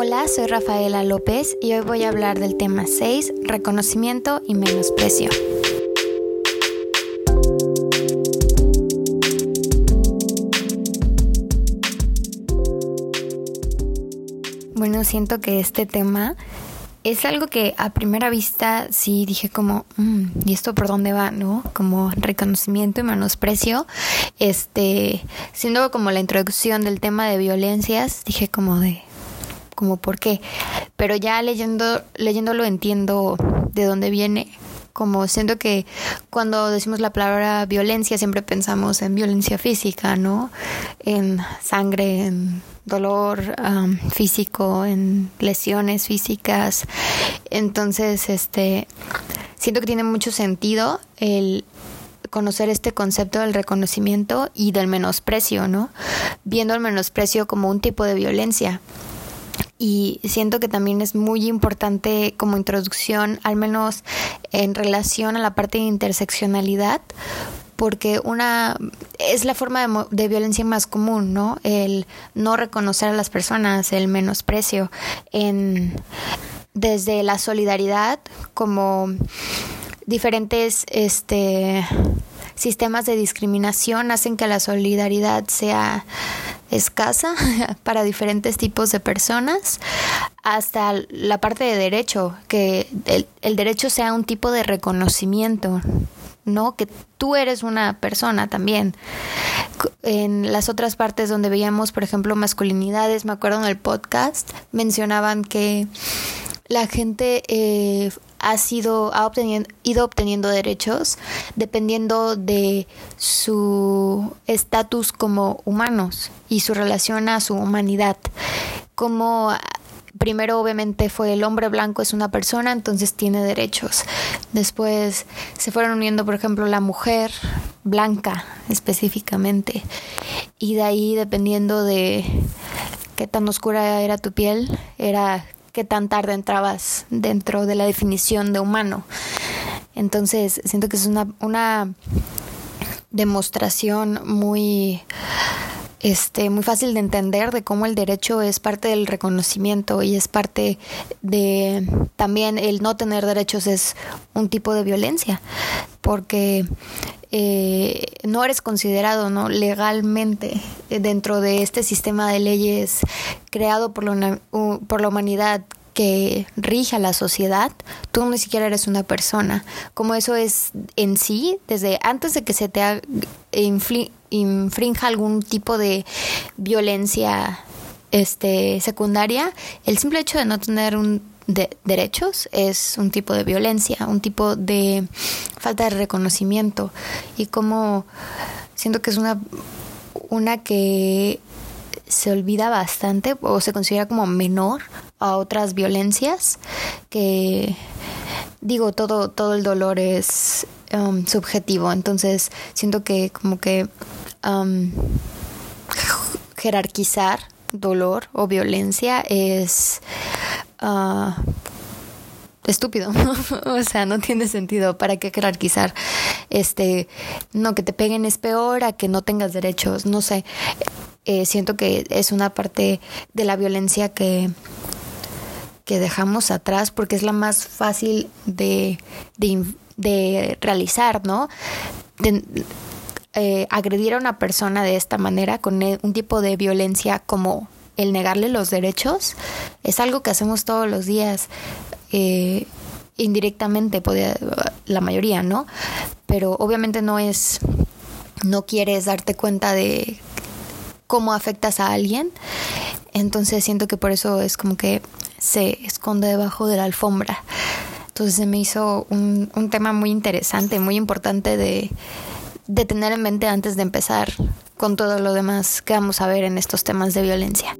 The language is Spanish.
Hola, soy Rafaela López y hoy voy a hablar del tema 6, reconocimiento y menosprecio. Bueno, siento que este tema es algo que a primera vista sí dije como, mm, ¿y esto por dónde va? ¿No? Como reconocimiento y menosprecio. Este, siendo como la introducción del tema de violencias, dije como de, como por qué. Pero ya leyendo, leyéndolo entiendo de dónde viene. Como siento que cuando decimos la palabra violencia siempre pensamos en violencia física, ¿no? En sangre, en dolor físico, en lesiones físicas. Entonces, este, siento que tiene mucho sentido el conocer este concepto del reconocimiento y del menosprecio, ¿no? Viendo el menosprecio como un tipo de violencia. Y siento que también es muy importante como introducción, al menos en relación a la parte de interseccionalidad, porque una es la forma de, de, violencia más común, ¿no? El no reconocer a las personas, el menosprecio, en desde la solidaridad como diferentes este sistemas de discriminación hacen que la solidaridad sea escasa para diferentes tipos de personas, hasta la parte de derecho, que el, el derecho sea un tipo de reconocimiento, ¿no? Que tú eres una persona también. En las otras partes donde veíamos, por ejemplo, masculinidades, me acuerdo en el podcast, mencionaban que la gente eh, ha sido ha ido obteniendo derechos dependiendo de su estatus como humanos y su relación a su humanidad como primero obviamente fue el hombre blanco es una persona, entonces tiene derechos. Después se fueron uniendo, por ejemplo, la mujer blanca específicamente. Y de ahí, dependiendo de qué tan oscura era tu piel, era qué tan tarde entrabas dentro de la definición de humano. Entonces, siento que es una, una demostración muy este, muy fácil de entender de cómo el derecho es parte del reconocimiento y es parte de también el no tener derechos es un tipo de violencia porque eh, no eres considerado no legalmente dentro de este sistema de leyes creado por la, por la humanidad que rija la sociedad, tú ni siquiera eres una persona. Como eso es en sí, desde antes de que se te infrinja algún tipo de violencia este secundaria, el simple hecho de no tener un de derechos es un tipo de violencia, un tipo de falta de reconocimiento y como siento que es una una que se olvida bastante o se considera como menor a otras violencias que digo todo todo el dolor es um, subjetivo entonces siento que como que um, jerarquizar dolor o violencia es uh, estúpido, o sea, no tiene sentido. ¿Para qué jerarquizar? Este, no, que te peguen es peor a que no tengas derechos, no sé. Eh, siento que es una parte de la violencia que, que dejamos atrás porque es la más fácil de, de, realizar, ¿no? Eh, agredir a una persona de esta manera con e, un tipo de violencia como el negarle los derechos es algo que hacemos todos los días eh, indirectamente podía, la mayoría no pero obviamente no es no quieres darte cuenta de cómo afectas a alguien. Entonces siento que por eso es como que se esconde debajo de la alfombra. Entonces se me hizo un, un tema muy interesante, muy importante de, de tener en mente antes de empezar con todo lo demás que vamos a ver en estos temas de violencia.